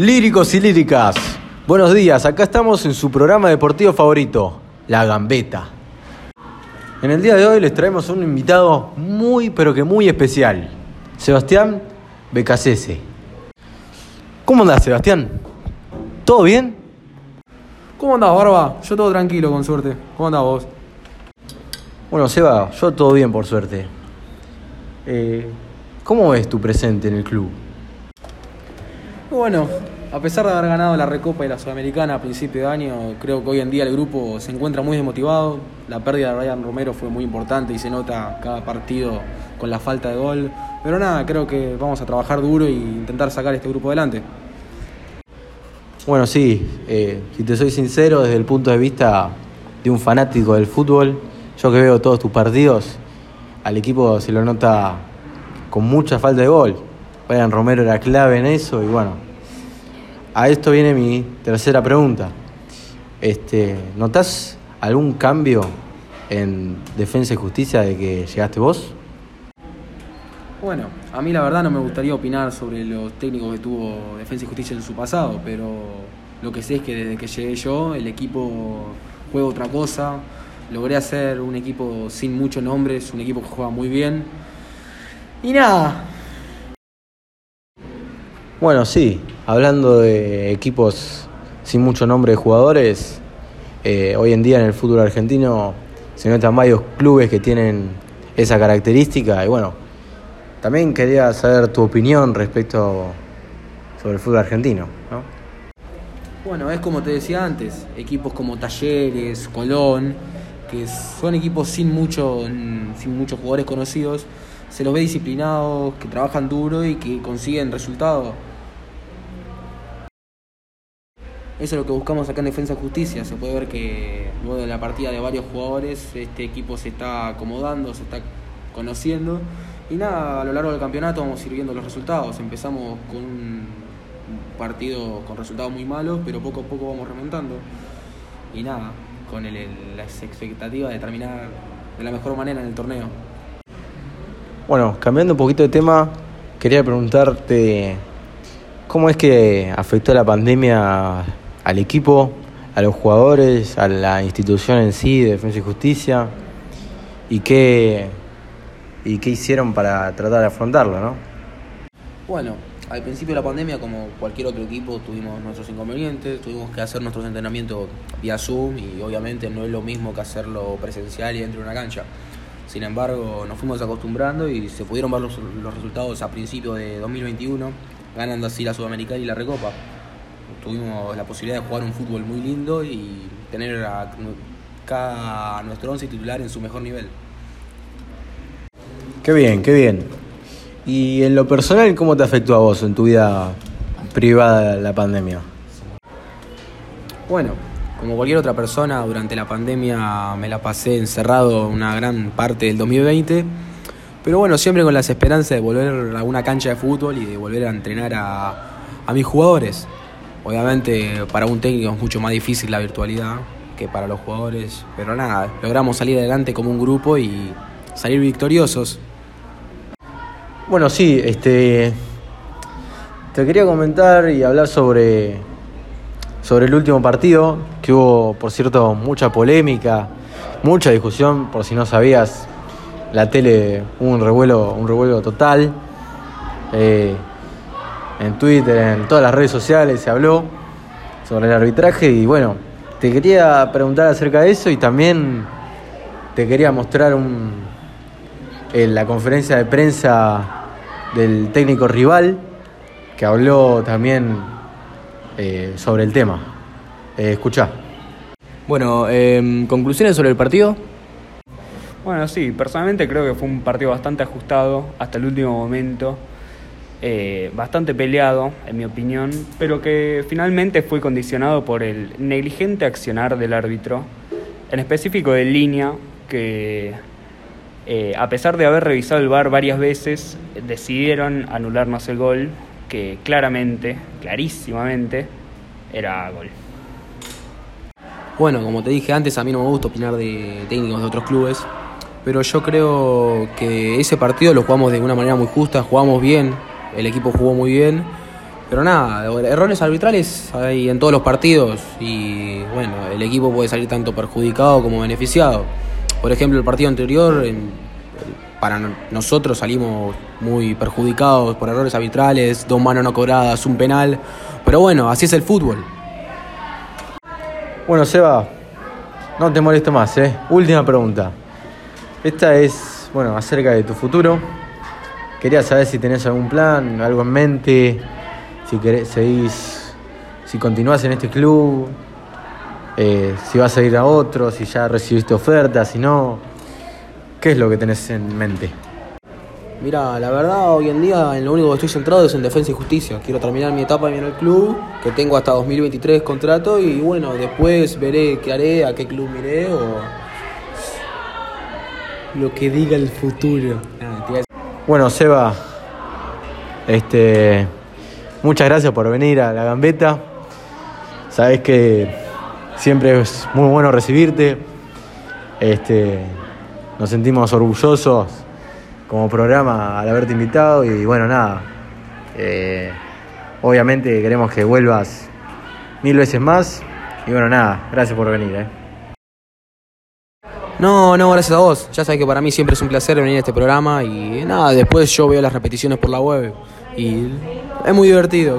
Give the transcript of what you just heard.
Líricos y líricas, buenos días, acá estamos en su programa deportivo favorito, La Gambeta. En el día de hoy les traemos un invitado muy pero que muy especial, Sebastián Becasese. ¿Cómo andás, Sebastián? ¿Todo bien? ¿Cómo andás, Barba? Yo todo tranquilo, con suerte. ¿Cómo andás vos? Bueno, Seba, yo todo bien por suerte. Eh, ¿Cómo ves tu presente en el club? Bueno, a pesar de haber ganado la Recopa y la Sudamericana a principio de año, creo que hoy en día el grupo se encuentra muy desmotivado. La pérdida de Ryan Romero fue muy importante y se nota cada partido con la falta de gol. Pero nada, creo que vamos a trabajar duro e intentar sacar este grupo adelante. Bueno, sí, eh, si te soy sincero, desde el punto de vista de un fanático del fútbol, yo que veo todos tus partidos, al equipo se lo nota con mucha falta de gol. Romero era clave en eso y bueno, a esto viene mi tercera pregunta. Este, ¿Notás algún cambio en Defensa y Justicia de que llegaste vos? Bueno, a mí la verdad no me gustaría opinar sobre los técnicos que tuvo Defensa y Justicia en su pasado, pero lo que sé es que desde que llegué yo el equipo juega otra cosa. Logré hacer un equipo sin muchos nombres, un equipo que juega muy bien. Y nada, Bueno, sí, hablando de equipos sin mucho nombre de jugadores, eh, hoy en día en el fútbol argentino se notan varios clubes que tienen esa característica y bueno, también quería saber tu opinión respecto sobre el fútbol argentino, ¿no? Bueno, es como te decía antes, equipos como Talleres, Colón, que son equipos sin, mucho, sin muchos jugadores conocidos, se los ve disciplinados, que trabajan duro y que consiguen resultados. Eso es lo que buscamos acá en Defensa Justicia. Se puede ver que luego de la partida de varios jugadores, este equipo se está acomodando, se está conociendo. Y nada, a lo largo del campeonato vamos a ir viendo los resultados. Empezamos con un partido con resultados muy malos, pero poco a poco vamos remontando. Y nada, con las expectativas de terminar de la mejor manera en el torneo. Bueno, cambiando un poquito de tema, quería preguntarte cómo es que afectó la pandemia al equipo, a los jugadores, a la institución en sí de Defensa y Justicia y qué, y qué hicieron para tratar de afrontarlo, ¿no? Bueno, al principio de la pandemia, como cualquier otro equipo, tuvimos nuestros inconvenientes, tuvimos que hacer nuestros entrenamientos vía Zoom y obviamente no es lo mismo que hacerlo presencial y dentro de una cancha. Sin embargo, nos fuimos acostumbrando y se pudieron ver los, los resultados a principios de 2021, ganando así la Sudamericana y la Recopa. Tuvimos la posibilidad de jugar un fútbol muy lindo y tener a, cada nuestro once titular en su mejor nivel. Qué bien, qué bien. Y en lo personal, ¿cómo te afectó a vos en tu vida privada la pandemia? Bueno, como cualquier otra persona, durante la pandemia me la pasé encerrado una gran parte del 2020. Pero bueno, siempre con las esperanzas de volver a una cancha de fútbol y de volver a entrenar a, a mis jugadores. Obviamente para un técnico es mucho más difícil la virtualidad que para los jugadores. Pero nada, logramos salir adelante como un grupo y salir victoriosos. Bueno, sí, este. Te quería comentar y hablar sobre. sobre el último partido, que hubo, por cierto, mucha polémica, mucha discusión, por si no sabías, la tele hubo un revuelo, un revuelo total. Eh, en Twitter, en todas las redes sociales se habló sobre el arbitraje y bueno, te quería preguntar acerca de eso y también te quería mostrar un, en la conferencia de prensa del técnico rival que habló también eh, sobre el tema. Eh, escuchá. Bueno, em, conclusiones sobre el partido. Bueno, sí, personalmente creo que fue un partido bastante ajustado hasta el último momento, eh, bastante peleado, en mi opinión, pero que finalmente fue condicionado por el negligente accionar del árbitro, en específico de línea, que eh, a pesar de haber revisado el VAR varias veces, decidieron anularnos el gol, que claramente, clarísimamente, era gol. Bueno, como te dije antes, a mí no me gusta opinar de técnicos de otros clubes, pero yo creo que ese partido lo jugamos de una manera muy justa, jugamos bien, el equipo jugó muy bien Pero nada, errores arbitrales hay en todos los partidos y bueno, el equipo puede salir tanto perjudicado como beneficiado. Por ejemplo, el partido anterior, para no- nosotros salimos muy perjudicados por errores arbitrales, dos manos no cobradas, un penal. Pero bueno, así es el fútbol. Bueno, Seba, no te molesto más, ¿eh? Última pregunta. Esta es, bueno, acerca de tu futuro. Quería saber si tenés algún plan, algo en mente, si querés, seguís, si continuás en este club, eh, si vas a ir a otro, si ya recibiste ofertas, si no. ¿Qué es lo que tenés en mente? Mira, la verdad hoy en día en lo único que estoy centrado es en defensa y justicia. Quiero terminar mi etapa en el club, que tengo hasta 2023 contrato y bueno, después veré qué haré, a qué club miré o lo que diga el futuro. Bueno, Seba, este, muchas gracias por venir a la gambeta. Sabes que siempre es muy bueno recibirte. Este, nos sentimos orgullosos como programa al haberte invitado y bueno, nada. eh, obviamente queremos que vuelvas mil veces más y bueno, nada, gracias por venir. eh. No, no, gracias a vos. Ya sabes que para mí siempre es un placer venir a este programa y nada, después yo veo las repeticiones por la web y es muy divertido.